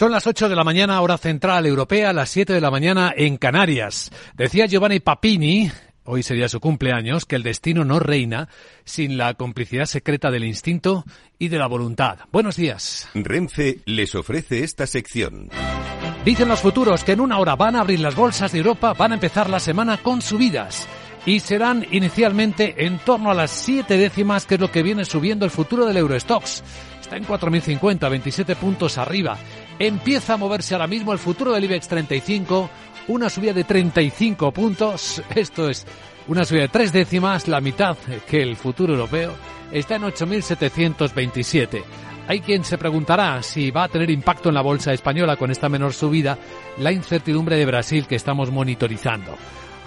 Son las 8 de la mañana, hora central europea, las 7 de la mañana en Canarias. Decía Giovanni Papini, hoy sería su cumpleaños, que el destino no reina sin la complicidad secreta del instinto y de la voluntad. Buenos días. Renfe les ofrece esta sección. Dicen los futuros que en una hora van a abrir las bolsas de Europa, van a empezar la semana con subidas y serán inicialmente en torno a las siete décimas, que es lo que viene subiendo el futuro del Eurostox. Está en 4.050, 27 puntos arriba. Empieza a moverse ahora mismo el futuro del IBEX 35, una subida de 35 puntos. Esto es una subida de tres décimas, la mitad que el futuro europeo. Está en 8.727. Hay quien se preguntará si va a tener impacto en la bolsa española con esta menor subida la incertidumbre de Brasil que estamos monitorizando.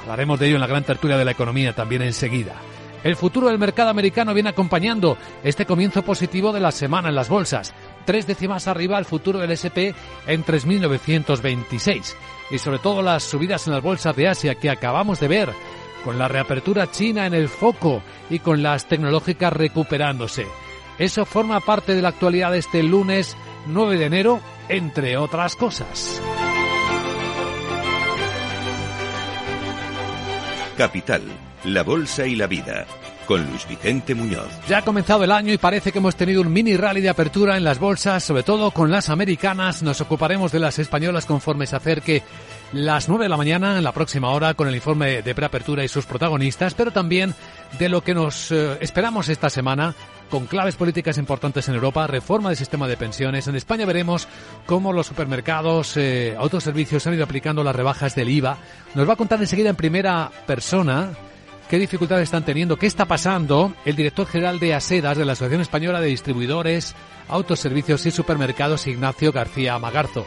Hablaremos de ello en la gran tertulia de la economía también enseguida. El futuro del mercado americano viene acompañando este comienzo positivo de la semana en las bolsas. Tres décimas arriba el futuro del SP en 3.926. Y sobre todo las subidas en las bolsas de Asia que acabamos de ver, con la reapertura china en el foco y con las tecnológicas recuperándose. Eso forma parte de la actualidad de este lunes 9 de enero, entre otras cosas. Capital, la Bolsa y la Vida, con Luis Vicente Muñoz. Ya ha comenzado el año y parece que hemos tenido un mini rally de apertura en las bolsas, sobre todo con las americanas. Nos ocuparemos de las españolas conforme se acerque las 9 de la mañana en la próxima hora con el informe de preapertura y sus protagonistas, pero también de lo que nos eh, esperamos esta semana con claves políticas importantes en Europa, reforma del sistema de pensiones. En España veremos cómo los supermercados, eh, autoservicios han ido aplicando las rebajas del IVA. Nos va a contar enseguida en primera persona qué dificultades están teniendo, qué está pasando el director general de ASEDAS de la Asociación Española de Distribuidores, Autoservicios y Supermercados, Ignacio García Magarzo.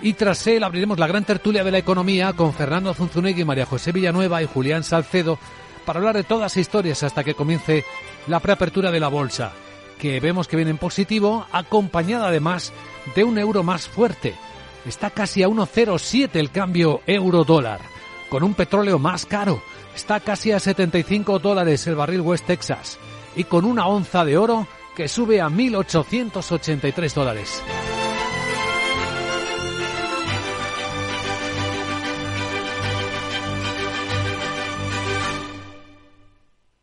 Y tras él abriremos la gran tertulia de la economía con Fernando Zunzunegui, María José Villanueva y Julián Salcedo para hablar de todas las historias hasta que comience la preapertura de la bolsa, que vemos que viene en positivo, acompañada además de un euro más fuerte. Está casi a 1,07 el cambio euro-dólar, con un petróleo más caro. Está casi a 75 dólares el barril West Texas y con una onza de oro que sube a 1.883 dólares.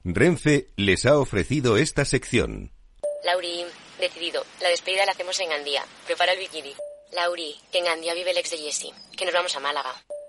Renfe les ha ofrecido esta sección. Lauri, decidido. La despedida la hacemos en Gandía. Prepara el bikini. Lauri, que en Gandía vive el ex de Jesse. Que nos vamos a Málaga.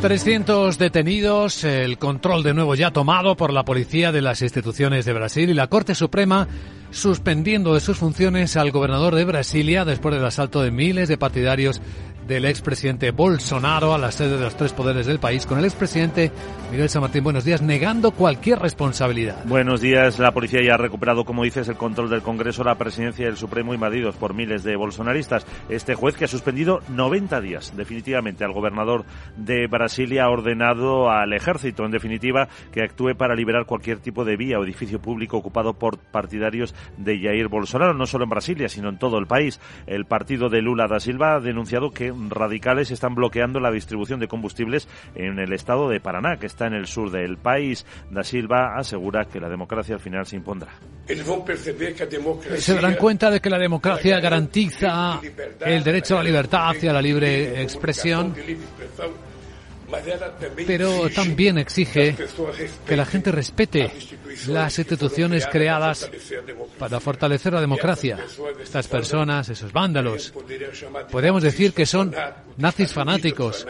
300 detenidos, el control de nuevo ya tomado por la policía de las instituciones de Brasil y la Corte Suprema suspendiendo de sus funciones al gobernador de Brasilia después del asalto de miles de partidarios del expresidente Bolsonaro a la sede de los tres poderes del país, con el expresidente Miguel San Martín. Buenos días, negando cualquier responsabilidad. Buenos días. La policía ya ha recuperado, como dices, el control del Congreso, la presidencia del Supremo invadidos por miles de bolsonaristas. Este juez que ha suspendido 90 días, definitivamente, al gobernador de Brasilia ha ordenado al ejército, en definitiva, que actúe para liberar cualquier tipo de vía o edificio público ocupado por partidarios de Jair Bolsonaro, no solo en Brasilia, sino en todo el país. El partido de Lula da Silva ha denunciado que radicales están bloqueando la distribución de combustibles en el estado de Paraná, que está en el sur del país. Da Silva asegura que la democracia al final se impondrá. Se darán cuenta de que la democracia garantiza el derecho a la libertad y a la libre expresión pero también exige que la gente respete las instituciones creadas para fortalecer la democracia. Estas personas, esos vándalos, podemos decir que son nazis fanáticos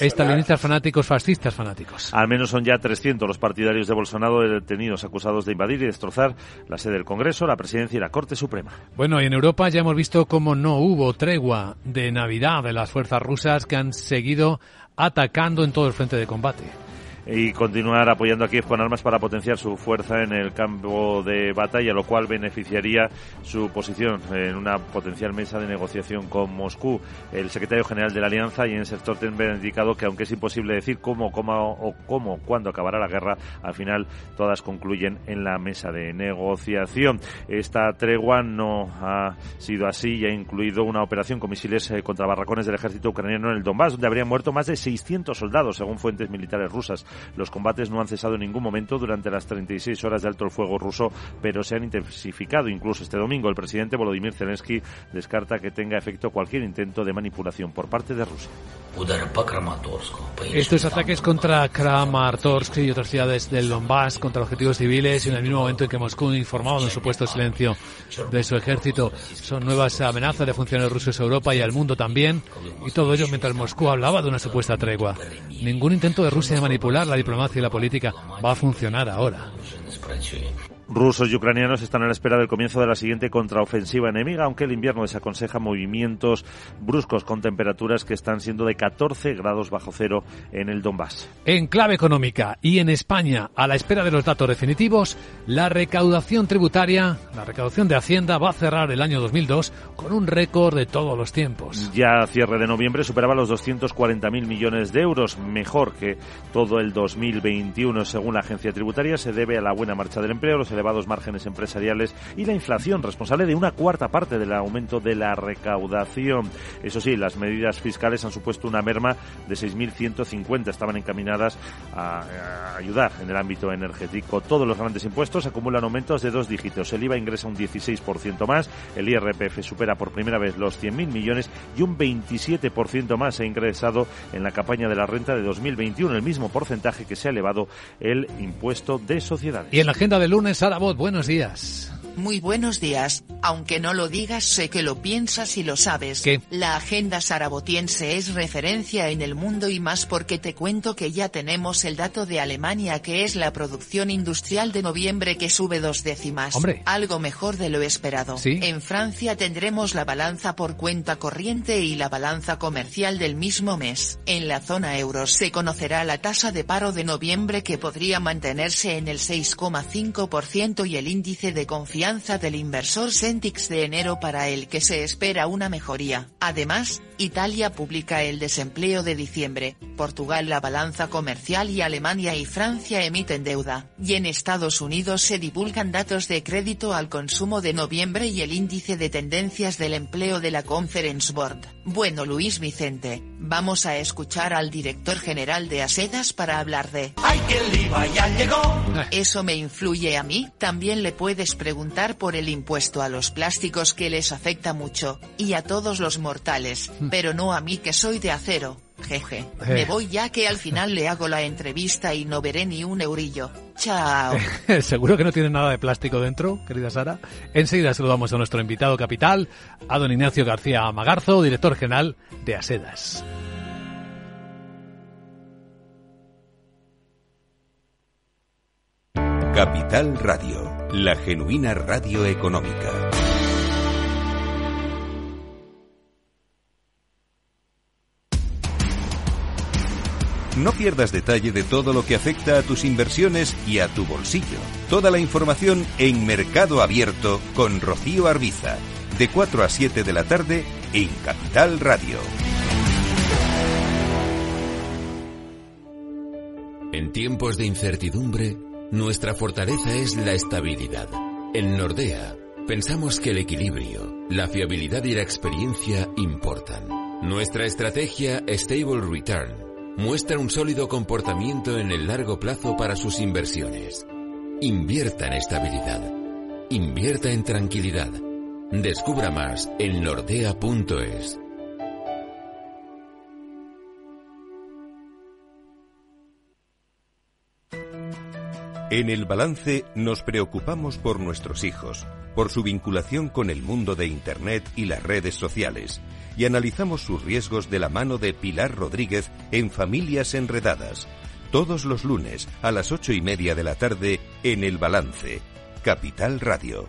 Estalinistas fanáticos, fascistas fanáticos. Al menos son ya 300 los partidarios de Bolsonaro detenidos acusados de invadir y destrozar la sede del Congreso, la Presidencia y la Corte Suprema. Bueno, y en Europa ya hemos visto cómo no hubo tregua de Navidad de las fuerzas rusas que han seguido atacando en todo el frente de combate. Y continuar apoyando a Kiev con armas para potenciar su fuerza en el campo de batalla, lo cual beneficiaría su posición en una potencial mesa de negociación con Moscú. El secretario general de la Alianza, Jens Stoltenberg, ha indicado que aunque es imposible decir cómo, cómo o cómo, cuándo acabará la guerra, al final todas concluyen en la mesa de negociación. Esta tregua no ha sido así y ha incluido una operación con misiles eh, contra barracones del ejército ucraniano en el Donbass, donde habrían muerto más de 600 soldados, según fuentes militares rusas. Los combates no han cesado en ningún momento durante las 36 horas de alto el fuego ruso, pero se han intensificado incluso este domingo. El presidente Volodymyr Zelensky descarta que tenga efecto cualquier intento de manipulación por parte de Rusia. Estos ataques contra Kramatorsk y otras ciudades del Donbass, contra objetivos civiles y en el mismo momento en que Moscú informaba de un supuesto silencio de su ejército, son nuevas amenazas de funcionarios rusos a Europa y al mundo también, y todo ello mientras Moscú hablaba de una supuesta tregua. Ningún intento de Rusia de manipular la diplomacia y la política va a funcionar ahora. Rusos y ucranianos están a la espera del comienzo de la siguiente contraofensiva enemiga, aunque el invierno desaconseja movimientos bruscos con temperaturas que están siendo de 14 grados bajo cero en el Donbass. En clave económica y en España, a la espera de los datos definitivos, la recaudación tributaria, la recaudación de Hacienda va a cerrar el año 2002 con un récord de todos los tiempos. Ya a cierre de noviembre superaba los 240.000 millones de euros, mejor que todo el 2021 según la agencia tributaria. Se debe a la buena marcha del empleo, los elevados márgenes empresariales y la inflación, responsable de una cuarta parte del aumento de la recaudación. Eso sí, las medidas fiscales han supuesto una merma de 6.150. Estaban encaminadas a, ayudar en el ámbito energético. Todos los grandes impuestos acumulan aumentos de dos dígitos. El IVA ingresa un 16% más, el IRPF supera por primera vez los 100.000 millones y un 27% más se ha ingresado en la campaña de la renta de 2021, el mismo porcentaje que se ha elevado el impuesto de sociedades. Y en la agenda del lunes Sara buenos días. Muy buenos días, aunque no lo digas sé que lo piensas y lo sabes. ¿Qué? La agenda sarabotiense es referencia en el mundo y más porque te cuento que ya tenemos el dato de Alemania que es la producción industrial de noviembre que sube dos décimas. Hombre. Algo mejor de lo esperado. ¿Sí? En Francia tendremos la balanza por cuenta corriente y la balanza comercial del mismo mes. En la zona euro se conocerá la tasa de paro de noviembre que podría mantenerse en el 6,5% y el índice de confianza del inversor Centix de enero para el que se espera una mejoría. Además, Italia publica el desempleo de diciembre, Portugal la balanza comercial y Alemania y Francia emiten deuda, y en Estados Unidos se divulgan datos de crédito al consumo de noviembre y el índice de tendencias del empleo de la Conference Board. Bueno Luis Vicente, vamos a escuchar al director general de Asedas para hablar de... ¡Ay, que el IVA ya llegó! ¿Eso me influye a mí? También le puedes preguntar por el impuesto a los plásticos que les afecta mucho, y a todos los mortales, pero no a mí que soy de acero. Jeje, me voy ya que al final le hago la entrevista y no veré ni un eurillo. Chao. Seguro que no tiene nada de plástico dentro, querida Sara. Enseguida saludamos a nuestro invitado capital, a don Ignacio García Magarzo, director general de Asedas. Capital Radio, la genuina radio económica. No pierdas detalle de todo lo que afecta a tus inversiones y a tu bolsillo. Toda la información en Mercado Abierto con Rocío Arbiza, de 4 a 7 de la tarde en Capital Radio. En tiempos de incertidumbre, nuestra fortaleza es la estabilidad. En Nordea, pensamos que el equilibrio, la fiabilidad y la experiencia importan. Nuestra estrategia Stable Return muestra un sólido comportamiento en el largo plazo para sus inversiones. Invierta en estabilidad. Invierta en tranquilidad. Descubra más en nordea.es. En el balance nos preocupamos por nuestros hijos, por su vinculación con el mundo de Internet y las redes sociales, y analizamos sus riesgos de la mano de Pilar Rodríguez en Familias Enredadas, todos los lunes a las ocho y media de la tarde en el balance, Capital Radio.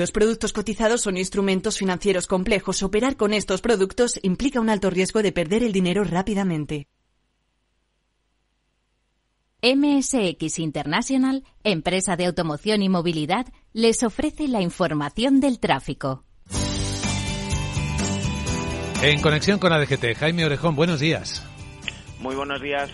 Los productos cotizados son instrumentos financieros complejos. Operar con estos productos implica un alto riesgo de perder el dinero rápidamente. MSX International, empresa de automoción y movilidad, les ofrece la información del tráfico. En conexión con ADGT, Jaime Orejón, buenos días. Muy buenos días.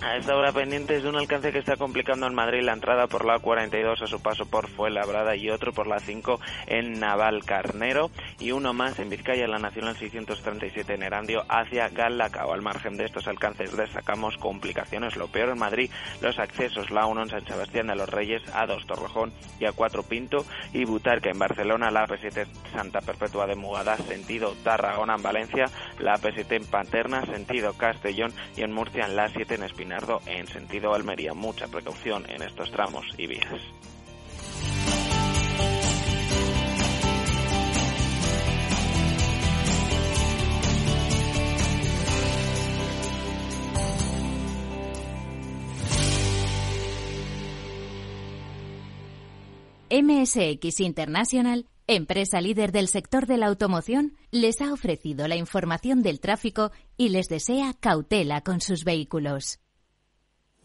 A esta hora pendientes de un alcance que está complicando en Madrid la entrada por la 42 a su paso por Fuenlabrada y otro por la 5 en Naval Carnero y uno más en Vizcaya, la Nacional 637 en Erandio hacia Galacao. Al margen de estos alcances destacamos complicaciones. Lo peor en Madrid, los accesos la 1 en San Sebastián de los Reyes, A2 Torrejón y A4 Pinto y Butarque en Barcelona, la P7 Santa Perpetua de Mugada, sentido Tarragona en Valencia, la P7 en Panterna, sentido Castellón y en Murcia en la 7 en Espinal en sentido Almería. Mucha precaución en estos tramos y vías. MSX International empresa líder del sector de la automoción, les ha ofrecido la información del tráfico y les desea cautela con sus vehículos.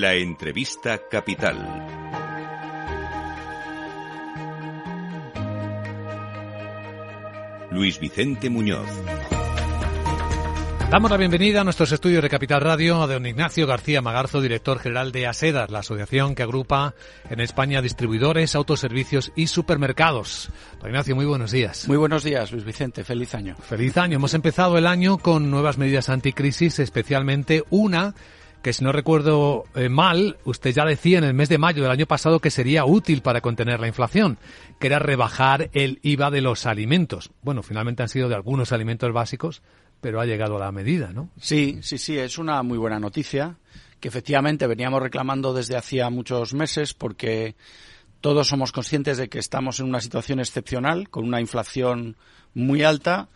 La entrevista capital. Luis Vicente Muñoz. Damos la bienvenida a nuestros estudios de Capital Radio a don Ignacio García Magarzo, director general de ASEDAS, la asociación que agrupa en España distribuidores, autoservicios y supermercados. Don Ignacio, muy buenos días. Muy buenos días, Luis Vicente. Feliz año. Feliz año. Hemos empezado el año con nuevas medidas anticrisis, especialmente una que si no recuerdo eh, mal, usted ya decía en el mes de mayo del año pasado que sería útil para contener la inflación, que era rebajar el IVA de los alimentos. Bueno, finalmente han sido de algunos alimentos básicos, pero ha llegado la medida, ¿no? Sí, sí, sí, es una muy buena noticia que efectivamente veníamos reclamando desde hacía muchos meses porque todos somos conscientes de que estamos en una situación excepcional, con una inflación muy alta,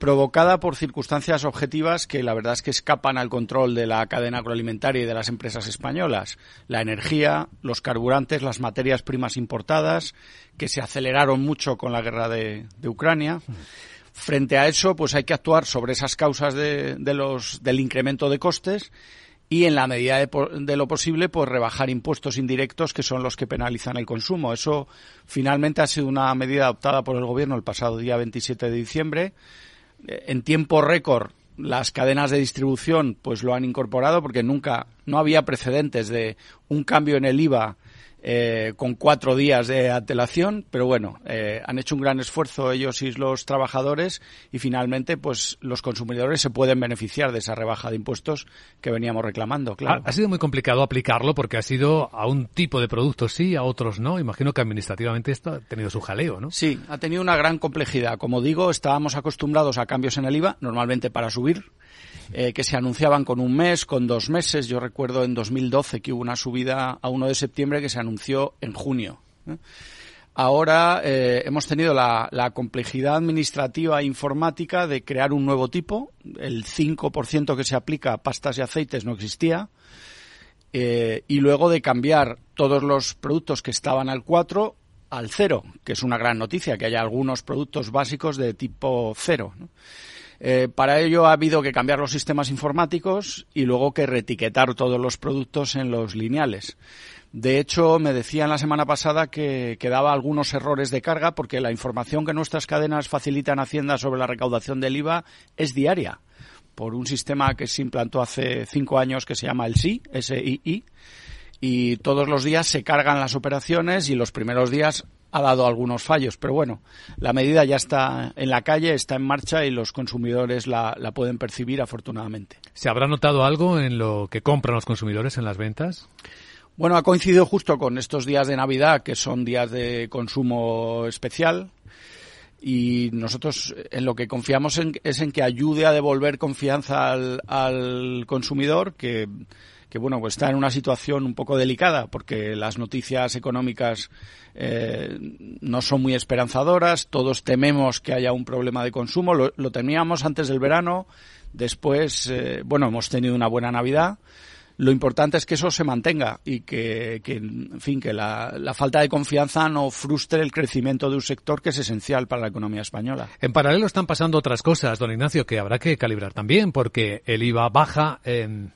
provocada por circunstancias objetivas que la verdad es que escapan al control de la cadena agroalimentaria y de las empresas españolas. La energía, los carburantes, las materias primas importadas, que se aceleraron mucho con la guerra de, Ucrania. Frente a eso, pues hay que actuar sobre esas causas de, los, del incremento de costes y en la medida de, de, lo posible pues rebajar impuestos indirectos que son los que penalizan el consumo. Eso finalmente ha sido una medida adoptada por el gobierno el pasado día 27 de diciembre en tiempo récord las cadenas de distribución pues lo han incorporado porque nunca no había precedentes de un cambio en el IVA eh, con cuatro días de antelación, pero bueno, eh, han hecho un gran esfuerzo ellos y los trabajadores y finalmente pues los consumidores se pueden beneficiar de esa rebaja de impuestos que veníamos reclamando, claro. Ha, sido muy complicado aplicarlo porque ha sido a un tipo de productos sí, a otros no. Imagino que administrativamente esto ha tenido su jaleo, ¿no? Sí, ha tenido una gran complejidad. Como digo, estábamos acostumbrados a cambios en el IVA, normalmente para subir, eh, que se anunciaban con un mes, con dos meses. Yo recuerdo en 2012 que hubo una subida a 1 de septiembre que se anunció en junio. ¿eh? Ahora eh, hemos tenido la, complejidad administrativa e informática de crear un nuevo tipo. El 5% que se aplica a pastas y aceites no existía. y luego de cambiar todos los productos que estaban al 4 al 0, que es una gran noticia, que haya algunos productos básicos de tipo 0. Eh, para ello ha habido que cambiar los sistemas informáticos y luego que retiquetar todos los productos en los lineales. De hecho, me decían la semana pasada que, que, daba algunos errores de carga porque la información que nuestras cadenas facilitan a Hacienda sobre la recaudación del IVA es diaria por un sistema que se implantó hace cinco años que se llama el SI, SII, y todos los días se cargan las operaciones y los primeros días ha dado algunos fallos, pero bueno, la medida ya está en la calle, está en marcha y los consumidores la, la, pueden percibir afortunadamente. ¿Se habrá notado algo en lo que compran los consumidores en las ventas? Bueno, ha coincidido justo con estos días de Navidad, que son días de consumo especial, y nosotros en lo que confiamos en, es en que ayude a devolver confianza al, al consumidor, que que bueno pues está en una situación un poco delicada porque las noticias económicas eh, no son muy esperanzadoras todos tememos que haya un problema de consumo lo, teníamos antes del verano después eh, bueno hemos tenido una buena navidad lo importante es que eso se mantenga y que, que en fin, que la, la, falta de confianza no frustre el crecimiento de un sector que es esencial para la economía española. En paralelo están pasando otras cosas, don Ignacio, que habrá que calibrar también, porque el IVA baja. Eh,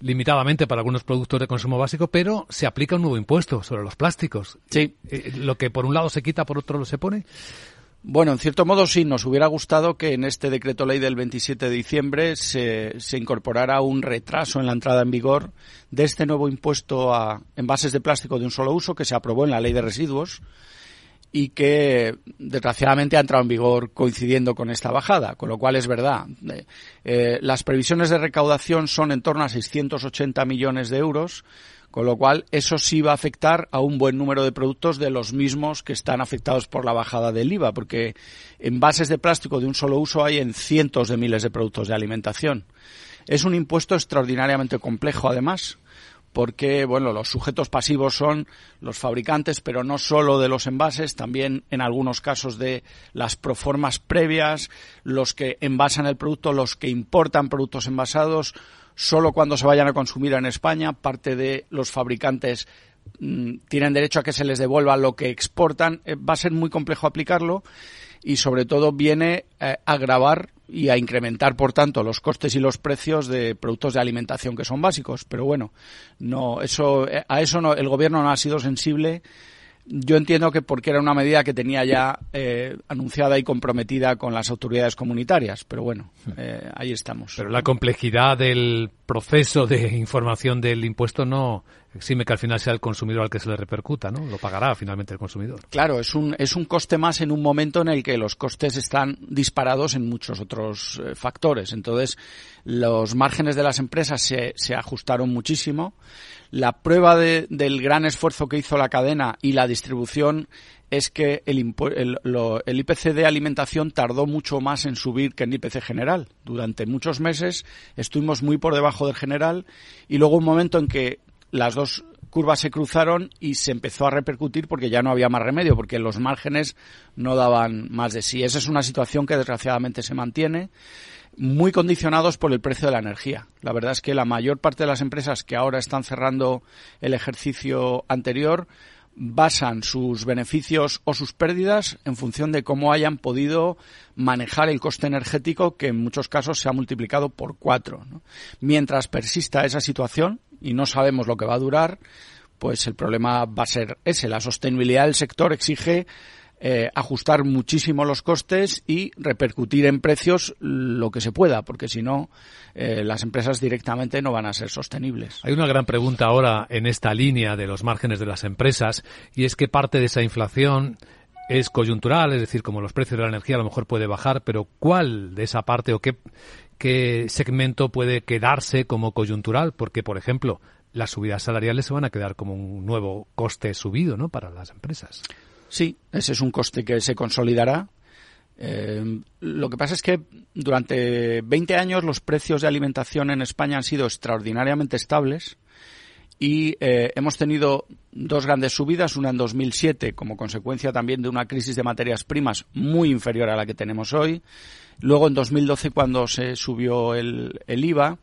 limitadamente para algunos productos de consumo básico, pero se aplica un nuevo impuesto sobre los plásticos. Sí. Eh, lo que por un lado se quita, por otro se pone. Bueno, en cierto modo sí, nos hubiera gustado que en este decreto ley del 27 de diciembre se, se, incorporara un retraso en la entrada en vigor de este nuevo impuesto a envases de plástico de un solo uso que se aprobó en la ley de residuos y que desgraciadamente ha entrado en vigor coincidiendo con esta bajada, con lo cual es verdad. Eh, las previsiones de recaudación son en torno a 680 millones de euros, con lo cual eso sí va a afectar a un buen número de productos de los mismos que están afectados por la bajada del IVA, porque envases de plástico de un solo uso hay en cientos de miles de productos de alimentación. Es un impuesto extraordinariamente complejo, además, porque bueno, los sujetos pasivos son los fabricantes, pero no solo de los envases, también en algunos casos de las proformas previas, los que envasan el producto, los que importan productos envasados, solo cuando se vayan a consumir en España, parte de los fabricantes mmm, tienen derecho a que se les devuelva lo que exportan, eh, va a ser muy complejo aplicarlo y sobre todo viene eh, a agravar y a incrementar, por tanto, los costes y los precios de productos de alimentación que son básicos. Pero bueno, no, eso, a eso no, el gobierno no ha sido sensible. Yo entiendo que porque era una medida que tenía ya eh, anunciada y comprometida con las autoridades comunitarias, pero bueno, eh, ahí estamos. Pero la complejidad del proceso de información del impuesto no exime que al final sea el consumidor al que se le repercuta, ¿no? Lo pagará finalmente el consumidor. Claro, es un, es un coste más en un momento en el que los costes están disparados en muchos otros eh, factores. Entonces, los márgenes de las empresas se, se ajustaron muchísimo. La prueba de, del gran esfuerzo que hizo la cadena y la distribución es que el, el, IPC de alimentación tardó mucho más en subir que el IPC general. Durante muchos meses estuvimos muy por debajo del general y luego un momento en que las dos curvas se cruzaron y se empezó a repercutir porque ya no había más remedio, porque los márgenes no daban más de sí. Esa es una situación que desgraciadamente se mantiene muy condicionados por el precio de la energía. La verdad es que la mayor parte de las empresas que ahora están cerrando el ejercicio anterior basan sus beneficios o sus pérdidas en función de cómo hayan podido manejar el coste energético que en muchos casos se ha multiplicado por cuatro. Mientras persista esa situación y no sabemos lo que va a durar, pues el problema va a ser ese. La sostenibilidad del sector exige eh, ajustar muchísimo los costes y repercutir en precios lo que se pueda, porque si no, eh, las empresas directamente no van a ser sostenibles. Hay una gran pregunta ahora en esta línea de los márgenes de las empresas y es que parte de esa inflación es coyuntural, es decir, como los precios de la energía a lo mejor puede bajar, pero ¿cuál de esa parte o qué, qué segmento puede quedarse como coyuntural? Porque, por ejemplo, las subidas salariales se van a quedar como un nuevo coste subido, ¿no? Para las empresas. Sí, ese es un coste que se consolidará. Eh, lo que pasa es que durante 20 años los precios de alimentación en España han sido extraordinariamente estables y eh, hemos tenido dos grandes subidas, una en 2007 como consecuencia también de una crisis de materias primas muy inferior a la que tenemos hoy, luego en 2012 cuando se subió el, el IVA,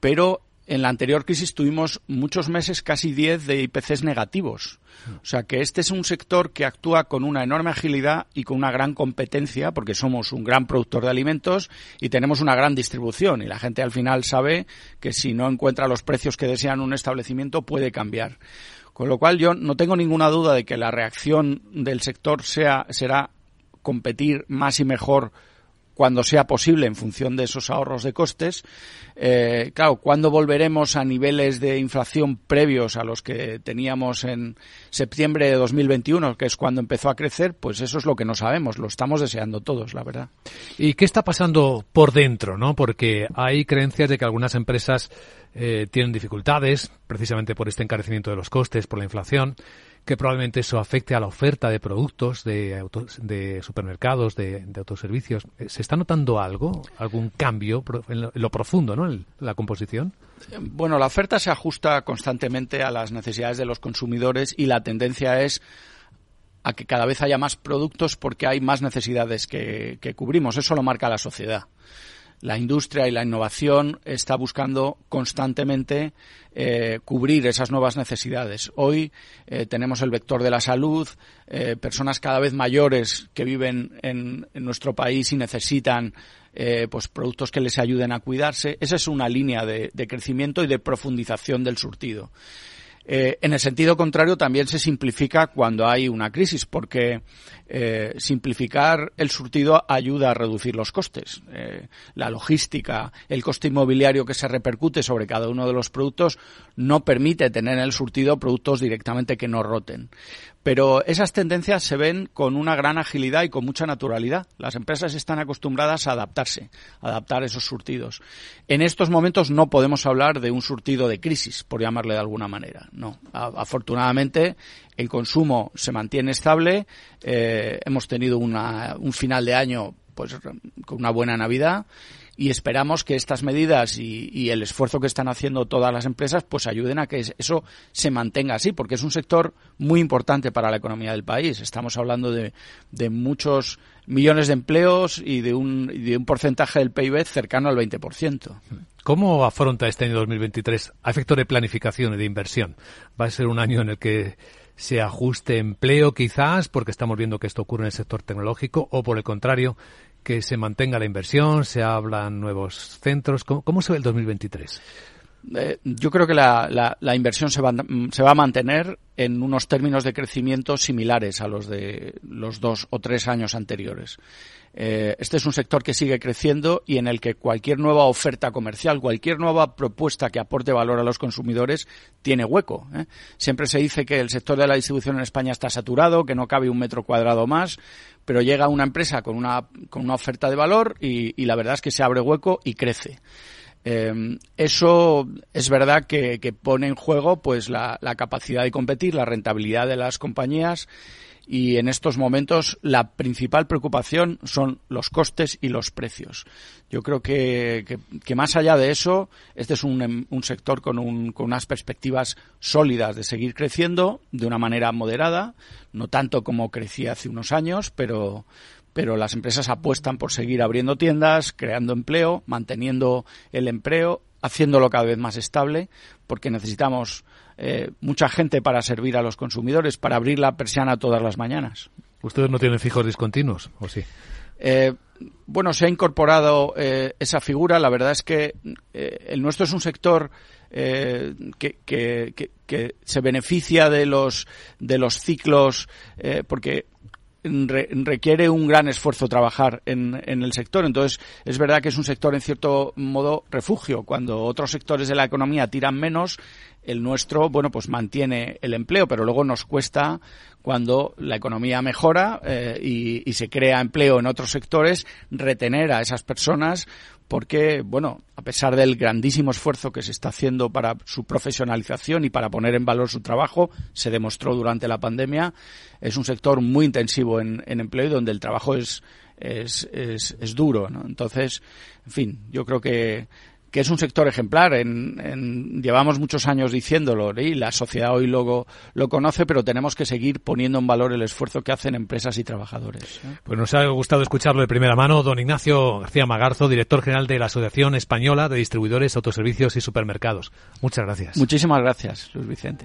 pero en la anterior crisis tuvimos muchos meses, casi 10, de IPCs negativos. O sea que este es un sector que actúa con una enorme agilidad y con una gran competencia, porque somos un gran productor de alimentos y tenemos una gran distribución. Y la gente al final sabe que si no encuentra los precios que desean un establecimiento, puede cambiar. Con lo cual yo no tengo ninguna duda de que la reacción del sector sea, será competir más y mejor cuando sea posible en función de esos ahorros de costes. Eh, claro, ¿cuándo volveremos a niveles de inflación previos a los que teníamos en septiembre de 2021, que es cuando empezó a crecer? Pues eso es lo que no sabemos, lo estamos deseando todos, la verdad. ¿Y qué está pasando por dentro? ¿no? Porque hay creencias de que algunas empresas eh, tienen dificultades, precisamente por este encarecimiento de los costes, por la inflación que probablemente eso afecte a la oferta de productos de, de supermercados, de, autoservicios. Eh, ¿Se está notando algo, algún cambio en lo, profundo, ¿no? En la composición. Bueno, la oferta se ajusta constantemente a las necesidades de los consumidores y la tendencia es a que cada vez haya más productos porque hay más necesidades que cubrimos. Eso lo marca la sociedad la industria y la innovación está buscando constantemente eh, cubrir esas nuevas necesidades. Hoy eh, tenemos el vector de la salud, eh, personas cada vez mayores que viven en, nuestro país y necesitan pues productos que les ayuden a cuidarse. Esa es una línea de crecimiento y de profundización del surtido. Eh, en el sentido contrario, también se simplifica cuando hay una crisis, porque eh, simplificar el surtido ayuda a reducir los costes. Eh, la logística, el coste inmobiliario que se repercute sobre cada uno de los productos no permite tener en el surtido productos directamente que no roten. Pero esas tendencias se ven con una gran agilidad y con mucha naturalidad. Las empresas están acostumbradas a adaptarse, a adaptar esos surtidos. En estos momentos no podemos hablar de un surtido de crisis, por llamarle de alguna manera. No. afortunadamente, el consumo se mantiene estable. Eh, hemos tenido un final de año pues con una buena Navidad y esperamos que estas medidas y, el esfuerzo que están haciendo todas las empresas pues ayuden a que eso se mantenga así, porque es un sector muy importante para la economía del país. Estamos hablando de, muchos millones de empleos y de un, de un porcentaje del PIB cercano al 20%. ¿Cómo afronta este año 2023 a efecto de planificación y de inversión? ¿Va a ser un año en el que se ajuste empleo quizás, porque estamos viendo que esto ocurre en el sector tecnológico, o por el contrario, que se mantenga la inversión, se hablan nuevos centros. ¿Cómo, se ve el 2023? Eh, yo creo que la, la, inversión se va, se va, a mantener en unos términos de crecimiento similares a los de los dos o tres años anteriores. Eh, este es un sector que sigue creciendo y en el que cualquier nueva oferta comercial, cualquier nueva propuesta que aporte valor a los consumidores tiene hueco. ¿eh? Siempre se dice que el sector de la distribución en España está saturado, que no cabe un metro cuadrado más, pero llega una empresa con una, con una oferta de valor y, la verdad es que se abre hueco y crece. Eh, eso es verdad que, pone en juego pues la, la, capacidad de competir, la rentabilidad de las compañías y en estos momentos la principal preocupación son los costes y los precios. Yo creo que, que, más allá de eso, este es un, em, un sector con, un, con, unas perspectivas sólidas de seguir creciendo de una manera moderada, no tanto como crecía hace unos años, pero, pero las empresas apuestan por seguir abriendo tiendas, creando empleo, manteniendo el empleo, haciéndolo cada vez más estable, porque necesitamos eh, mucha gente para servir a los consumidores, para abrir la persiana todas las mañanas. ¿Ustedes no tienen fijos discontinuos o sí? Eh, bueno, se ha incorporado eh, esa figura. La verdad es que el nuestro es un sector que, que, se beneficia de los de los ciclos porque requiere un gran esfuerzo trabajar en, en, el sector. Entonces, es verdad que es un sector en cierto modo refugio. Cuando otros sectores de la economía tiran menos, el nuestro, bueno, pues mantiene el empleo, pero luego nos cuesta cuando la economía mejora eh, y, se crea empleo en otros sectores, retener a esas personas porque, bueno, a pesar del grandísimo esfuerzo que se está haciendo para su profesionalización y para poner en valor su trabajo, se demostró durante la pandemia, es un sector muy intensivo en, en empleo y donde el trabajo es, es, es, es duro, ¿no? Entonces, en fin, yo creo que que es un sector ejemplar. En, llevamos muchos años diciéndolo y la sociedad hoy lo, lo conoce, pero tenemos que seguir poniendo en valor el esfuerzo que hacen empresas y trabajadores. Pues nos ha gustado escucharlo de primera mano. Don Ignacio García Magarzo, director general de la Asociación Española de Distribuidores, Autoservicios y Supermercados. Muchas gracias. Muchísimas gracias, Luis Vicente.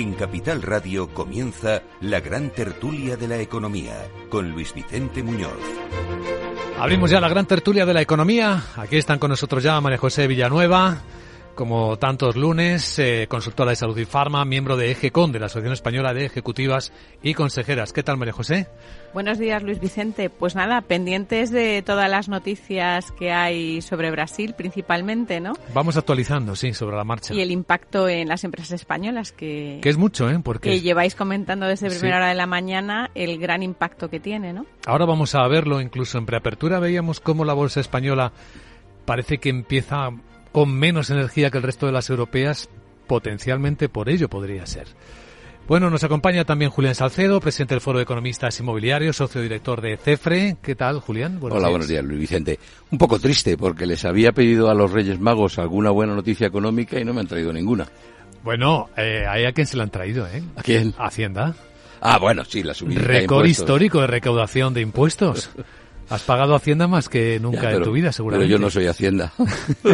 En Capital Radio comienza la gran tertulia de la economía con Luis Vicente Muñoz. Abrimos ya la gran tertulia de la economía. Aquí están con nosotros ya María José Villanueva, como tantos lunes, eh, consultora de salud y farma, miembro de EGECON, de la Asociación Española de Ejecutivas y Consejeras. ¿Qué tal, María José? Buenos días, Luis Vicente. Pues nada, pendientes de todas las noticias que hay sobre Brasil, principalmente, ¿no? Vamos actualizando, sí, sobre la marcha. Y el impacto en las empresas españolas, que... Que es mucho, ¿eh? Porque... Que lleváis comentando desde primera hora de la mañana el gran impacto que tiene, ¿no? Ahora vamos a verlo, incluso en preapertura veíamos cómo la bolsa española parece que empieza con menos energía que el resto de las europeas, potencialmente por ello podría ser. Bueno, nos acompaña también Julián Salcedo, presidente del Foro de Economistas Inmobiliarios, socio director de CEFRE. ¿Qué tal, Julián? Hola, buenos días, Luis Vicente. Un poco triste porque les había pedido a los Reyes Magos alguna buena noticia económica y no me han traído ninguna. Bueno, eh, hay a quien se la han traído, ¿eh? ¿A quién? Hacienda. Ah, bueno, sí, la subida. Récord histórico de recaudación de impuestos. Has pagado Hacienda más que nunca en tu vida, seguramente. Pero yo no soy Hacienda.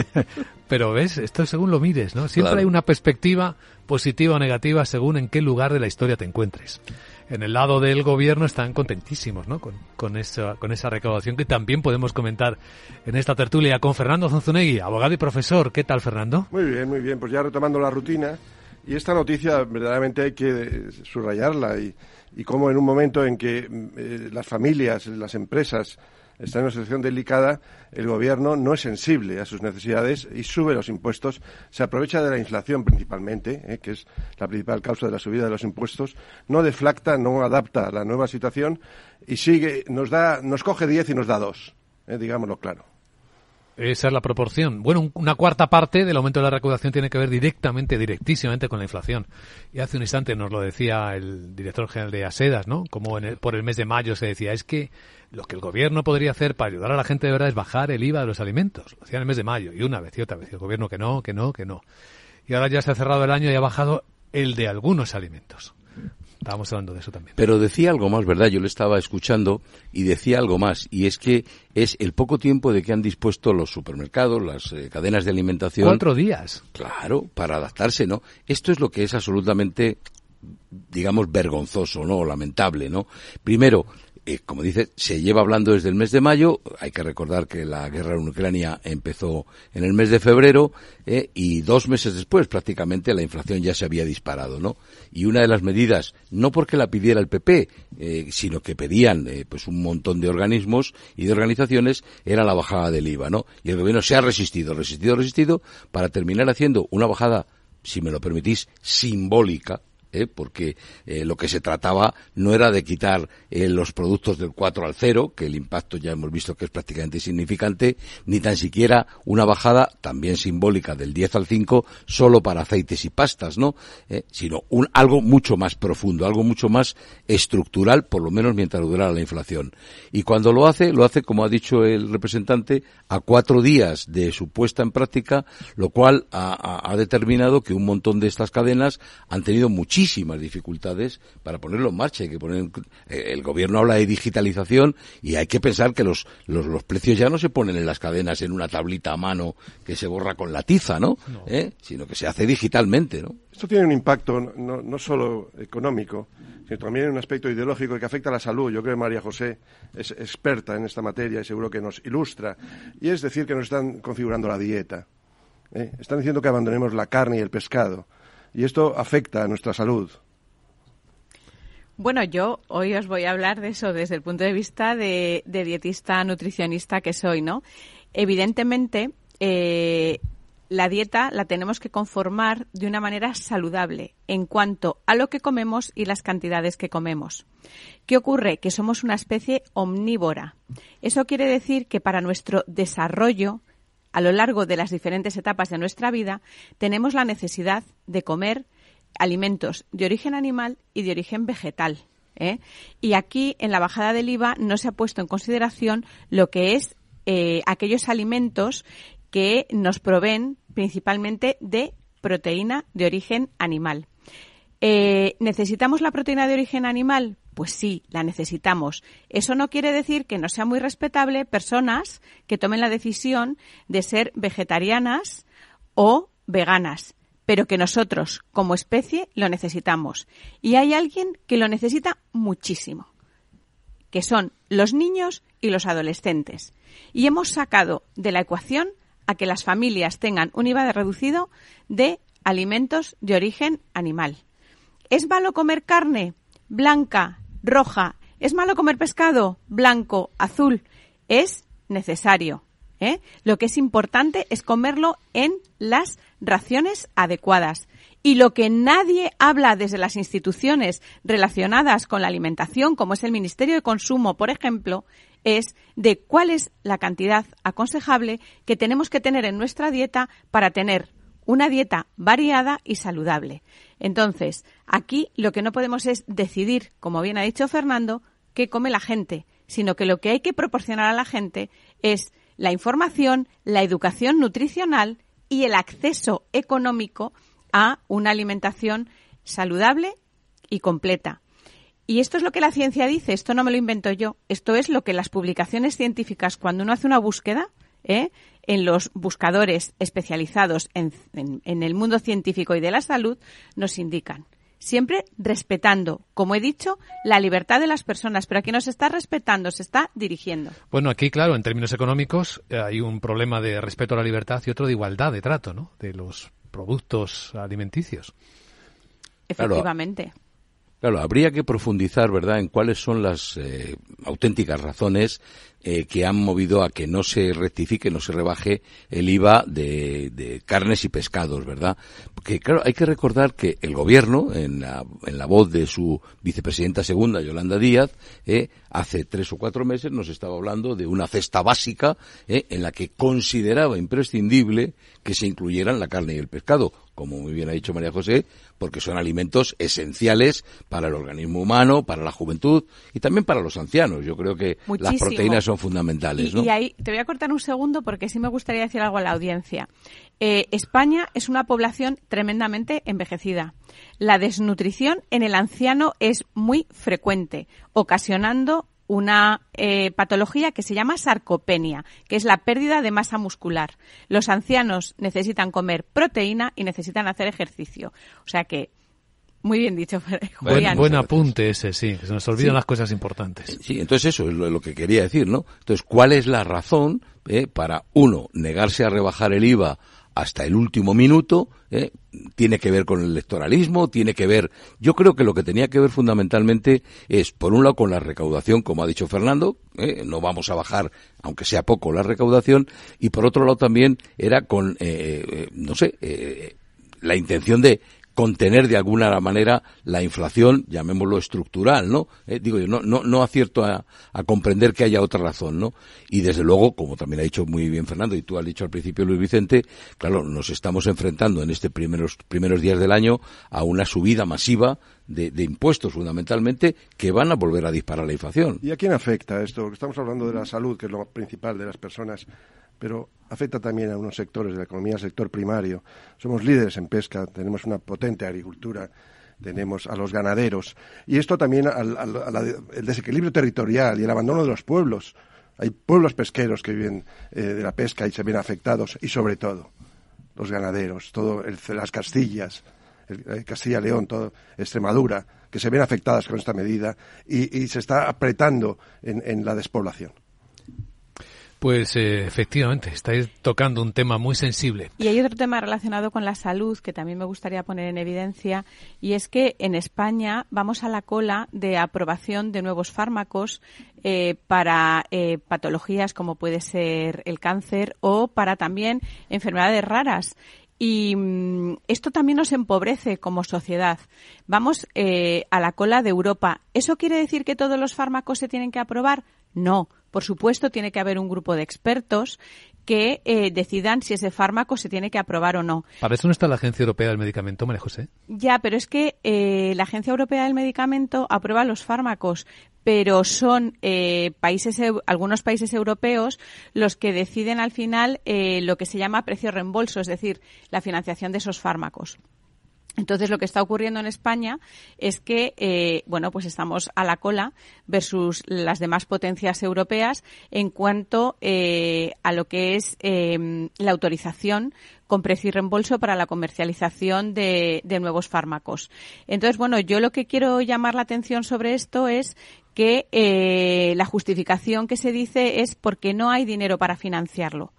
pero ves, esto según lo mires, ¿no? Siempre hay una perspectiva positiva o negativa según en qué lugar de la historia te encuentres. En el lado del gobierno están contentísimos, ¿no? Con, con, esa, con esa recaudación que también podemos comentar en esta tertulia con Fernando Zanzunegui, abogado y profesor. ¿Qué tal, Fernando? Muy bien, muy bien. Pues ya retomando la rutina. Y esta noticia verdaderamente hay que subrayarla y, y cómo en un momento en que eh, las familias, las empresas están en una situación delicada, el gobierno no es sensible a sus necesidades y sube los impuestos, se aprovecha de la inflación principalmente, eh, que es la principal causa de la subida de los impuestos, no deflacta, no adapta a la nueva situación y sigue, nos da, nos coge 10 y nos da 2, eh, digámoslo claro. Esa es la proporción. Bueno, una cuarta parte del aumento de la recaudación tiene que ver directamente, directísimamente con la inflación. Y hace un instante nos lo decía el director general de Asedas, ¿no? Como por el mes de mayo se decía, es que lo que el gobierno podría hacer para ayudar a la gente de verdad es bajar el IVA de los alimentos. Lo hacía en el mes de mayo y una vez y otra vez. Y el gobierno que no, que no, que no. Y ahora ya se ha cerrado el año y ha bajado el de algunos alimentos. Estábamos hablando de eso también. Pero decía algo más, ¿verdad? Yo le estaba escuchando y decía algo más, y es que es el poco tiempo de que han dispuesto los supermercados, las eh, cadenas de alimentación. Cuatro días. Claro, para adaptarse, ¿no? Esto es lo que es absolutamente digamos vergonzoso, ¿no? lamentable, ¿no? Primero, eh, como dice, se lleva hablando desde el mes de mayo. Hay que recordar que la guerra en Ucrania empezó en el mes de febrero eh, y dos meses después prácticamente la inflación ya se había disparado, ¿no? Y una de las medidas, no porque la pidiera el PP, eh, sino que pedían pues un montón de organismos y de organizaciones, era la bajada del IVA, ¿no? Y el gobierno se ha resistido, resistido, resistido para terminar haciendo una bajada, si me lo permitís, simbólica, ¿eh? porque eh, lo que se trataba no era de quitar eh, los productos del 4 al 0, que el impacto ya hemos visto que es prácticamente insignificante, ni tan siquiera una bajada también simbólica del 10 al 5 solo para aceites y pastas, ¿no? sino un, algo mucho más profundo, algo mucho más estructural, por lo menos mientras durara la inflación. Y cuando lo hace, lo hace, como ha dicho el representante, a cuatro días de su puesta en práctica, lo cual ha, ha determinado que un montón de estas cadenas han tenido muchísimo muchísimas dificultades para ponerlo en marcha. Hay que poner, eh, el gobierno habla de digitalización y hay que pensar que los, los, precios ya no se ponen en las cadenas en una tablita a mano que se borra con la tiza, ¿no? ¿Eh? Sino que se hace digitalmente, ¿no? Esto tiene un impacto no, no solo económico, sino también un aspecto ideológico que afecta a la salud. Yo creo que María José es experta en esta materia y seguro que nos ilustra. Y es decir, que nos están configurando la dieta. ¿eh? Están diciendo que abandonemos la carne y el pescado y esto afecta a nuestra salud. Bueno, yo hoy os voy a hablar de eso desde el punto de vista de, dietista nutricionista que soy, ¿no? Evidentemente, eh, la dieta la tenemos que conformar de una manera saludable en cuanto a lo que comemos y las cantidades que comemos. ¿Qué ocurre? Que somos una especie omnívora. Eso quiere decir que para nuestro desarrollo a lo largo de las diferentes etapas de nuestra vida, tenemos la necesidad de comer alimentos de origen animal y de origen vegetal. ¿eh? Y aquí, en la bajada del IVA, no se ha puesto en consideración lo que es eh, aquellos alimentos que nos proveen principalmente de proteína de origen animal. Eh, ¿Necesitamos la proteína de origen animal? Pues sí, la necesitamos. Eso no quiere decir que no sea muy respetable personas que tomen la decisión de ser vegetarianas o veganas, pero que nosotros, como especie, lo necesitamos. Y hay alguien que lo necesita muchísimo, que son los niños y los adolescentes. Y hemos sacado de la ecuación a que las familias tengan un IVA reducido de alimentos de origen animal. ¿Es malo comer carne blanca, roja. ¿Es malo comer pescado? Blanco, azul. Es necesario. ¿eh? Lo que es importante es comerlo en las raciones adecuadas. Y lo que nadie habla desde las instituciones relacionadas con la alimentación, como es el Ministerio de Consumo, por ejemplo, es de cuál es la cantidad aconsejable que tenemos que tener en nuestra dieta para tener una dieta variada y saludable. Entonces, aquí lo que no podemos es decidir, como bien ha dicho Fernando, qué come la gente, sino que lo que hay que proporcionar a la gente es la información, la educación nutricional y el acceso económico a una alimentación saludable y completa. Y esto es lo que la ciencia dice, esto no me lo invento yo, esto es lo que las publicaciones científicas, cuando uno hace una búsqueda, ¿eh? En los buscadores especializados en, el mundo científico y de la salud nos indican siempre respetando, como he dicho, la libertad de las personas, pero aquí no se está respetando, se está dirigiendo. Bueno, aquí, claro, en términos económicos eh, hay un problema de respeto a la libertad y otro de igualdad de trato, ¿no? De los productos alimenticios. Efectivamente. Claro, habría que profundizar, ¿verdad?, en cuáles son las eh, auténticas razones eh, que han movido a que no se rectifique, no se rebaje el IVA de, carnes y pescados, ¿verdad? Porque, claro, hay que recordar que el gobierno, en la, en la voz de su vicepresidenta segunda, Yolanda Díaz, eh, hace tres o cuatro meses nos estaba hablando de una cesta básica eh, en la que consideraba imprescindible que se incluyeran la carne y el pescado, como muy bien ha dicho María José, porque son alimentos esenciales para el organismo humano, para la juventud y también para los ancianos. Yo creo que las proteínas son son fundamentales, ¿no? Y ahí te voy a cortar un segundo porque sí me gustaría decir algo a la audiencia. Eh, España es una población tremendamente envejecida. La desnutrición en el anciano es muy frecuente, ocasionando una eh, patología que se llama sarcopenia, que es la pérdida de masa muscular. Los ancianos necesitan comer proteína y necesitan hacer ejercicio. O sea que muy bien dicho, Julián. Buen, apunte ese, sí, se nos olvidan las cosas importantes. Sí, entonces eso es lo, que quería decir, ¿no? Entonces, ¿cuál es la razón eh, para, uno, negarse a rebajar el IVA hasta el último minuto, eh, tiene que ver con el electoralismo, tiene que ver, yo creo que lo que tenía que ver fundamentalmente es, por un lado, con la recaudación, como ha dicho Fernando, eh, no vamos a bajar, aunque sea poco, la recaudación, y por otro lado también era con, eh, no sé, la intención de contener de alguna manera la inflación, llamémoslo estructural, ¿no? Eh, digo yo, no, no, no acierto a, a, comprender que haya otra razón, ¿no? Y desde luego, como también ha dicho muy bien Fernando y tú has dicho al principio Luis Vicente, claro, nos estamos enfrentando en estos primeros, primeros días del año a una subida masiva de, de, impuestos fundamentalmente que van a volver a disparar la inflación. ¿Y a quién afecta esto? Estamos hablando de la salud, que es lo principal de las personas pero afecta también a unos sectores de la economía, el sector primario. Somos líderes en pesca, tenemos una potente agricultura, tenemos a los ganaderos. Y esto también al, el desequilibrio territorial y el abandono de los pueblos. Hay pueblos pesqueros que viven eh, de la pesca y se ven afectados, y sobre todo los ganaderos, todo las Castillas, el, Castilla-León, todo Extremadura, que se ven afectadas con esta medida y, se está apretando en la despoblación. Pues eh, efectivamente, estáis tocando un tema muy sensible. Y hay otro tema relacionado con la salud que también me gustaría poner en evidencia y es que en España vamos a la cola de aprobación de nuevos fármacos eh, para eh, patologías como puede ser el cáncer o para también enfermedades raras. Y mm, esto también nos empobrece como sociedad. Vamos a la cola de Europa. ¿Eso quiere decir que todos los fármacos se tienen que aprobar? No, por supuesto, tiene que haber un grupo de expertos que eh, decidan si ese fármaco se tiene que aprobar o no. Para eso no está la Agencia Europea del Medicamento, María José. Ya, pero es que eh, la Agencia Europea del Medicamento aprueba los fármacos, pero son eh, países, algunos países europeos los que deciden al final lo que se llama precio reembolso, es decir, la financiación de esos fármacos. Entonces, lo que está ocurriendo en España es que, eh, bueno, pues estamos a la cola versus las demás potencias europeas en cuanto eh, a lo que es eh, la autorización con precio y reembolso para la comercialización de, nuevos fármacos. Entonces, bueno, yo lo que quiero llamar la atención sobre esto es que la justificación que se dice es porque no hay dinero para financiarlo.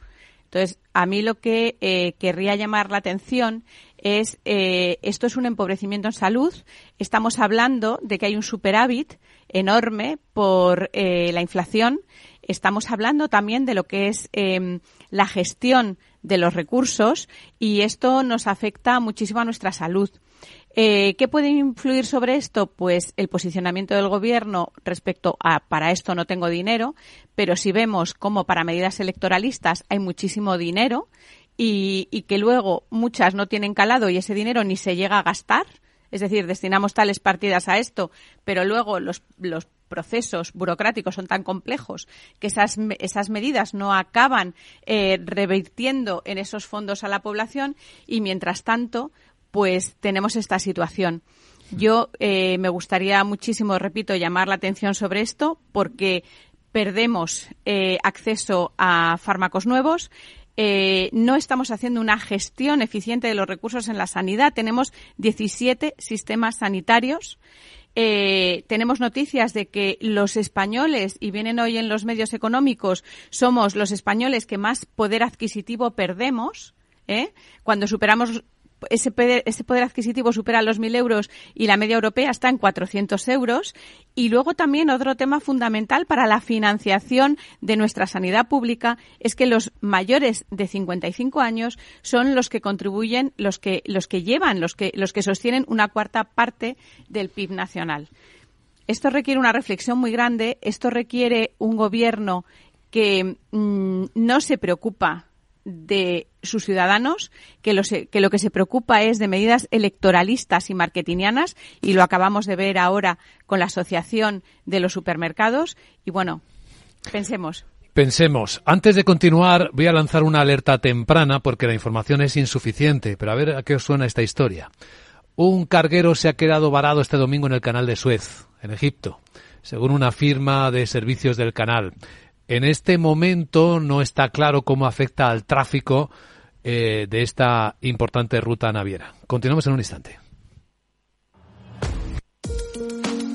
Entonces, a mí lo que querría llamar la atención es eh, esto es un empobrecimiento en salud. Estamos hablando de que hay un superávit enorme por eh, la inflación. Estamos hablando también de lo que es em, la gestión de los recursos y esto nos afecta muchísimo a nuestra salud. Eh, ¿Qué puede influir sobre esto? Pues el posicionamiento del gobierno respecto a para esto no tengo dinero, pero si vemos cómo para medidas electoralistas hay muchísimo dinero y, que luego muchas no tienen calado y ese dinero ni se llega a gastar, es decir, destinamos tales partidas a esto, pero luego los, los procesos burocráticos son tan complejos que esas, esas medidas no acaban eh, revirtiendo en esos fondos a la población y mientras tanto, pues tenemos esta situación. Yo eh, me gustaría muchísimo, repito, llamar la atención sobre esto porque perdemos eh, acceso a fármacos nuevos, eh, no estamos haciendo una gestión eficiente de los recursos en la sanidad. Tenemos 17 sistemas sanitarios. Eh, tenemos noticias de que los españoles, y vienen hoy en los medios económicos, somos los españoles que más poder adquisitivo perdemos. ¿eh? Cuando superamos ese poder, ese poder adquisitivo supera los 1.000 euros y la media europea está en 400 euros. Y luego también otro tema fundamental para la financiación de nuestra sanidad pública es que los mayores de 55 años son los que contribuyen, los que, los que llevan, los que, los que sostienen una cuarta parte del PIB nacional. Esto requiere una reflexión muy grande. Esto requiere un gobierno que mm, no se preocupa de sus ciudadanos, que lo, que se preocupa es de medidas electoralistas y marketingianas, y lo acabamos de ver ahora con la Asociación de los Supermercados. Y bueno, Pensemos. Pensemos, antes de continuar voy a lanzar una alerta temprana porque la información es insuficiente, pero a ver a qué os suena esta historia. Un carguero se ha quedado varado este domingo en el canal de Suez, en Egipto, según una firma de servicios del canal. En este momento no está claro cómo afecta al tráfico eh, de esta importante ruta naviera. Continuamos en un instante.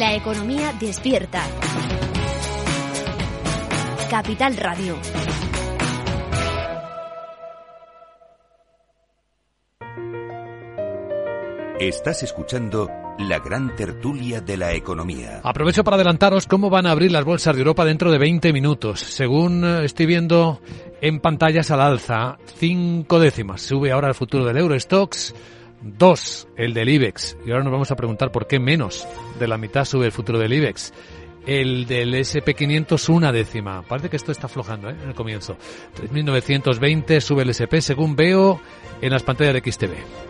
La economía despierta. Capital Radio. Estás escuchando la gran tertulia de la economía. Aprovecho para adelantaros cómo van a abrir las bolsas de Europa dentro de 20 minutos. Según eh, estoy viendo en pantallas al alza, cinco décimas. Sube ahora el futuro del Eurostox, dos el del IBEX. Y ahora nos vamos a preguntar por qué menos de la mitad sube el futuro del IBEX. El del SP500 una décima. Parece que esto está aflojando ¿eh? en el comienzo. 3.920 sube el SP según veo en las pantallas de XTV.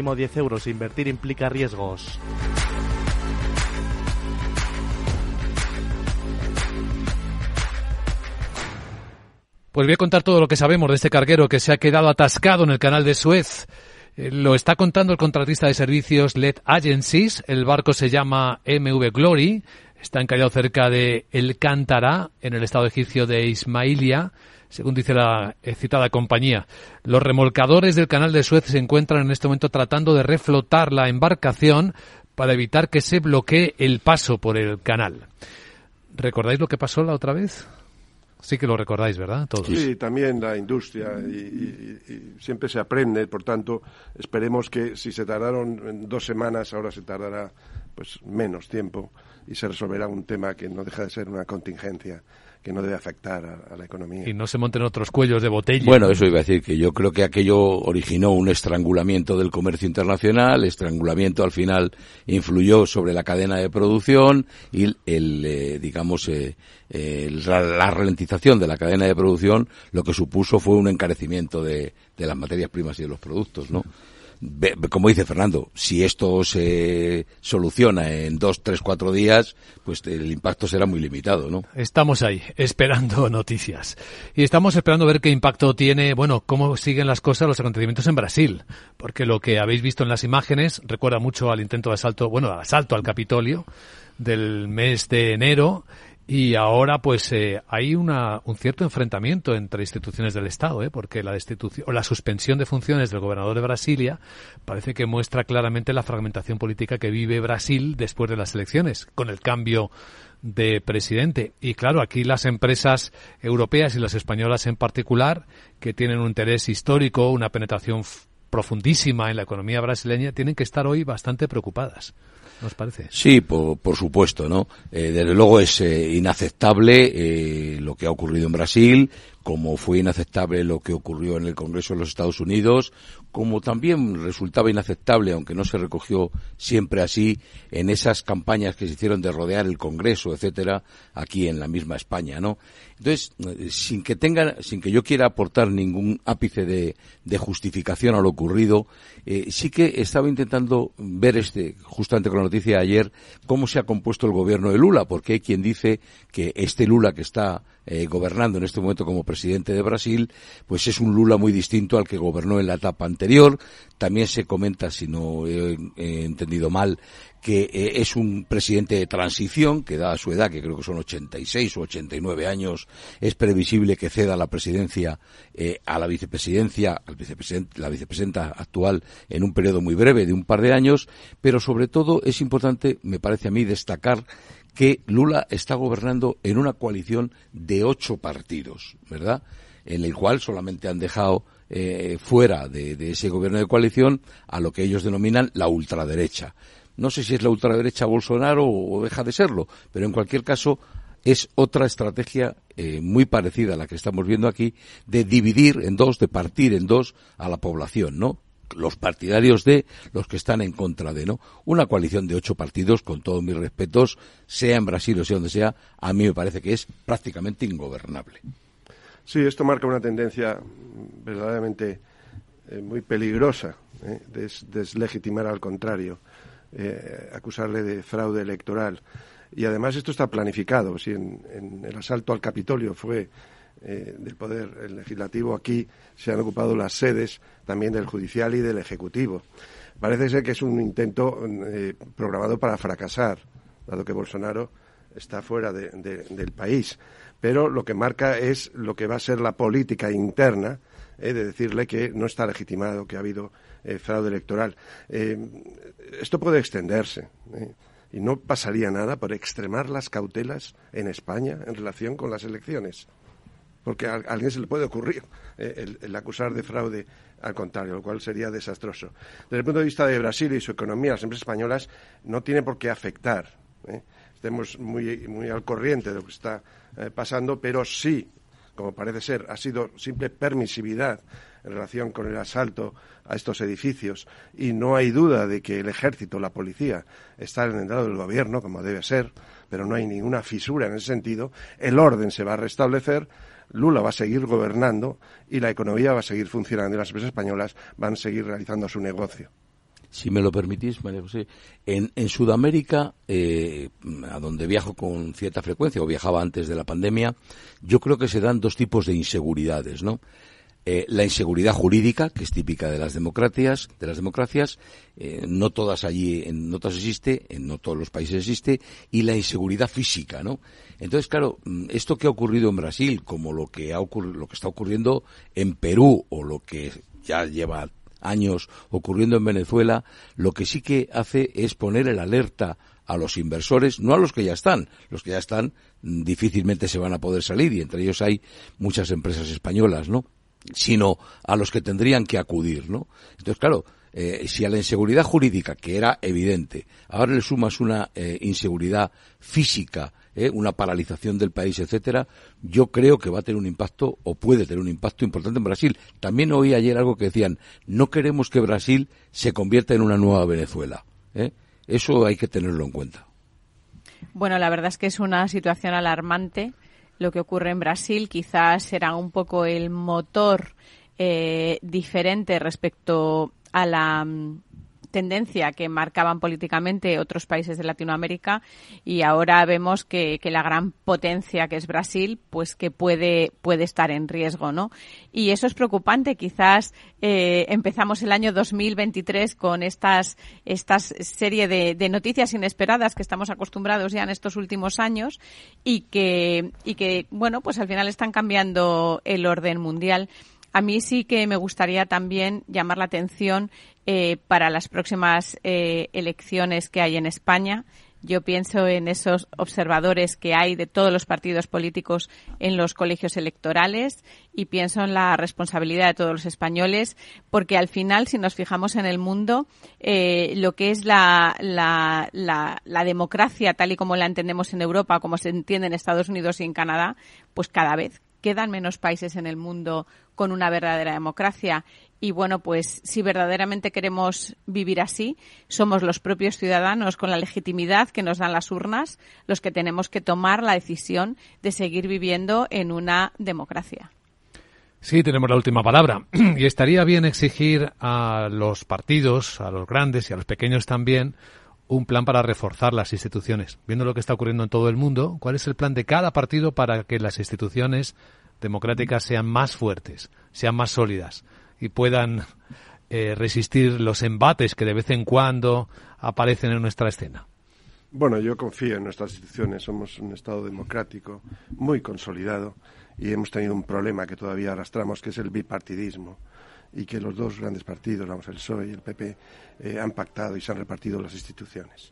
10 euros. Invertir implica riesgos. Pues voy a contar todo lo que sabemos de este carguero que se ha quedado atascado en el canal de Suez. Eh, Lo está contando el contratista de servicios LED Agencies. El barco se llama MV Glory. Está encallado cerca de El Cántara, en el estado egipcio de Ismailia, según dice la eh, citada compañía. Los remolcadores del canal de Suez se encuentran en este momento tratando de reflotar la embarcación para evitar que se bloquee el paso por el canal. ¿Recordáis lo que pasó la otra vez? Sí que lo recordáis, ¿verdad? Todos. Sí, también la industria y, y- siempre se aprende, por tanto, esperemos que si se tardaron dos semanas, ahora se tardará pues menos tiempo y se resolverá un tema que no deja de ser una contingencia que no debe afectar a, a la economía. Y no se monten otros cuellos de botella. Bueno, eso iba a decir, que yo creo que aquello originó un estrangulamiento del comercio internacional, estrangulamiento al final influyó sobre la cadena de producción y el, eh, digamos, eh, eh, la, la ralentización de la cadena de producción lo que supuso fue un encarecimiento de, de las materias primas y de los productos, ¿no? Como dice Fernando, si esto se soluciona en dos, tres, cuatro días, pues el impacto será muy limitado, ¿no? Estamos ahí, esperando noticias. Y estamos esperando ver qué impacto tiene, bueno, cómo siguen las cosas, los acontecimientos en Brasil. Porque lo que habéis visto en las imágenes recuerda mucho al intento de asalto, bueno, al asalto al Capitolio del mes de enero. Y ahora, pues, eh, hay una, un cierto enfrentamiento entre instituciones del Estado, ¿eh? porque la destitución o la suspensión de funciones del gobernador de Brasilia parece que muestra claramente la fragmentación política que vive Brasil después de las elecciones, con el cambio de presidente. Y claro, aquí las empresas europeas y las españolas en particular, que tienen un interés histórico, una penetración profundísima en la economía brasileña, tienen que estar hoy bastante preocupadas. ¿No os parece? Sí, por, por supuesto, ¿no? Eh, desde luego es eh, inaceptable eh, lo que ha ocurrido en Brasil, como fue inaceptable lo que ocurrió en el Congreso de los Estados Unidos, como también resultaba inaceptable, aunque no se recogió siempre así, en esas campañas que se hicieron de rodear el Congreso, etcétera, aquí en la misma España, ¿no? Entonces, eh, sin que tenga, sin que yo quiera aportar ningún ápice de, justificación a lo ocurrido, eh, sí que estaba intentando ver este, justamente con la noticia de ayer, cómo se ha compuesto el gobierno de Lula, porque hay quien dice que este Lula que está eh, gobernando en este momento como presidente de Brasil, pues es un Lula muy distinto al que gobernó en la etapa anterior. También se comenta, si no he, entendido mal, que eh, es un presidente de transición, que da su edad, que creo que son 86 o 89 años, es previsible que ceda la presidencia eh, a la vicepresidencia, al vicepresidente, la vicepresidenta actual en un periodo muy breve de un par de años, pero sobre todo es importante, me parece a mí, destacar que Lula está gobernando en una coalición de ocho partidos, ¿verdad? En el cual solamente han dejado eh, fuera de, ese gobierno de coalición a lo que ellos denominan la ultraderecha. No sé si es la ultraderecha Bolsonaro o, deja de serlo, pero en cualquier caso es otra estrategia eh, muy parecida a la que estamos viendo aquí de dividir en dos, de partir en dos a la población, ¿no? Los partidarios de los que están en contra de, ¿no? Una coalición de ocho partidos, con todos mis respetos, sea en Brasil o sea donde sea, a mí me parece que es prácticamente ingobernable. Sí, esto marca una tendencia verdaderamente eh, muy peligrosa, ¿eh? deslegitimar al contrario, eh, acusarle de fraude electoral. Y además esto está planificado. Si en el asalto al Capitolio fue eh, del Poder Legislativo, aquí se han ocupado las sedes también del Judicial y del Ejecutivo. Parece ser que es un intento eh, programado para fracasar, dado que Bolsonaro está fuera del país. Pero lo que marca es lo que va a ser la política interna eh, de decirle que no está legitimado, que ha habido fraude electoral. esto puede extenderse y no pasaría nada por extremar las cautelas en España en relación con las elecciones porque a alguien se le puede ocurrir eh, el, acusar de fraude al contrario, lo cual sería desastroso. Desde el punto de vista de Brasil y su economía, las empresas españolas no tiene por qué afectar. ¿eh? Estemos muy, muy al corriente de lo que está eh, pasando, pero sí, como parece ser, ha sido simple permisividad en relación con el asalto a estos edificios y no hay duda de que el ejército, la policía, está en el lado del gobierno, como debe ser, pero no hay ninguna fisura en ese sentido, el orden se va a restablecer Lula va a seguir gobernando y la economía va a seguir funcionando y las empresas españolas van a seguir realizando su negocio. Si me lo permitís, María José, en, Sudamérica, eh, a donde viajo con cierta frecuencia, o viajaba antes de la pandemia, yo creo que se dan dos tipos de inseguridades, ¿no? Eh, la inseguridad jurídica, que es típica de las democracias, de las democracias, eh, no todas allí, en, no todas existe, en no todos los países existe, y la inseguridad física, ¿no? Entonces, claro, mm, esto que ha ocurrido en Brasil, como lo que ha lo que está ocurriendo en Perú, o lo que ya lleva años ocurriendo en Venezuela, lo que sí que hace es poner el alerta a los inversores, no a los que ya están, los que ya están mm, difícilmente se van a poder salir y entre ellos hay muchas empresas españolas, ¿no? Sino a los que tendrían que acudir, ¿no? Entonces, claro, eh, si a la inseguridad jurídica, que era evidente, ahora le sumas una eh, inseguridad física, eh, una paralización del país, etcétera, yo creo que va a tener un impacto o puede tener un impacto importante en Brasil. También oí ayer algo que decían, no queremos que Brasil se convierta en una nueva Venezuela. Eso hay que tenerlo en cuenta. Bueno, la verdad es que es una situación alarmante lo que ocurre en Brasil. Quizás será un poco el motor eh, diferente respecto a la mm, tendencia que marcaban políticamente otros países de Latinoamérica y ahora vemos que, la gran potencia que es Brasil, pues que puede, puede estar en riesgo, ¿no? Y eso es preocupante. Quizás eh, empezamos el año 2023 con estas, estas serie de, de, noticias inesperadas que estamos acostumbrados ya en estos últimos años y que, y que, bueno, pues al final están cambiando el orden mundial. A mí sí que me gustaría también llamar la atención eh, para las próximas eh, elecciones que hay en España. Yo pienso en esos observadores que hay de todos los partidos políticos en los colegios electorales y pienso en la responsabilidad de todos los españoles, porque al final, si nos fijamos en el mundo, eh, lo que es la, la, la, democracia tal y como la entendemos en Europa, como se entiende en Estados Unidos y en Canadá, pues cada vez quedan menos países en el mundo con una verdadera democracia. Y bueno, pues si verdaderamente queremos vivir así, somos los propios ciudadanos con la legitimidad que nos dan las urnas los que tenemos que tomar la decisión de seguir viviendo en una democracia. Sí, tenemos la última palabra. Y estaría bien exigir a los partidos, a los grandes y a los pequeños también, un plan para reforzar las instituciones. Viendo lo que está ocurriendo en todo el mundo, ¿cuál es el plan de cada partido para que las instituciones democráticas sean más fuertes, sean más sólidas y puedan eh, resistir los embates que de vez en cuando aparecen en nuestra escena? Bueno, yo confío en nuestras instituciones. Somos un Estado democrático muy consolidado y hemos tenido un problema que todavía arrastramos, que es el bipartidismo y que los dos grandes partidos, vamos, el PSOE y el PP, eh, han pactado y se han repartido las instituciones.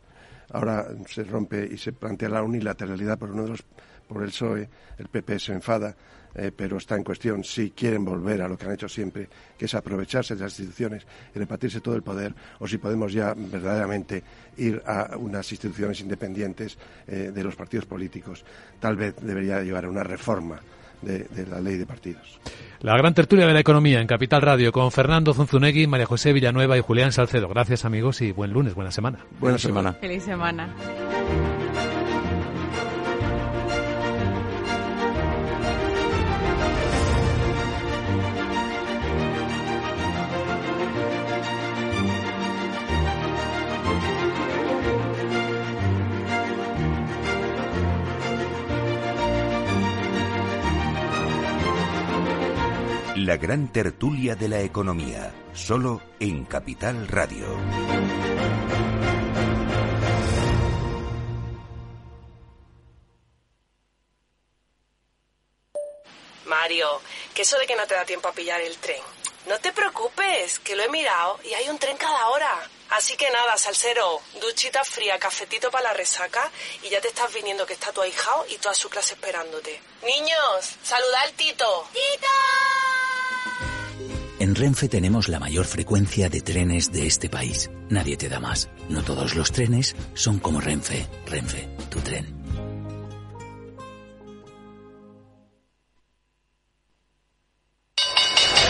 Ahora se rompe y se plantea la unilateralidad por uno de los, por el PSOE, el PP se enfada, eh, pero está en cuestión si quieren volver a lo que han hecho siempre, que es aprovecharse de las instituciones y repartirse todo el poder, o si podemos ya verdaderamente ir a unas instituciones independientes eh, de los partidos políticos. Tal vez debería llevar a una reforma de, la ley de partidos. La gran tertulia de la economía en Capital Radio con Fernando Zunzunegui, María José Villanueva y Julián Salcedo. Gracias amigos y buen lunes, buena semana. Buena semana. Feliz semana. La gran tertulia de la economía, solo en Capital Radio. Mario, que eso de que no te da tiempo a pillar el tren. No te preocupes, que lo he mirado y hay un tren cada hora. Así que nada, salsero, duchita fría, cafetito para la resaca y ya te estás viniendo que está tu ahijao y toda su clase esperándote. Niños, saluda al Tito. ¡Tito! En Renfe tenemos la mayor frecuencia de trenes de este país. Nadie te da más. No todos los trenes son como Renfe. Renfe, tu tren.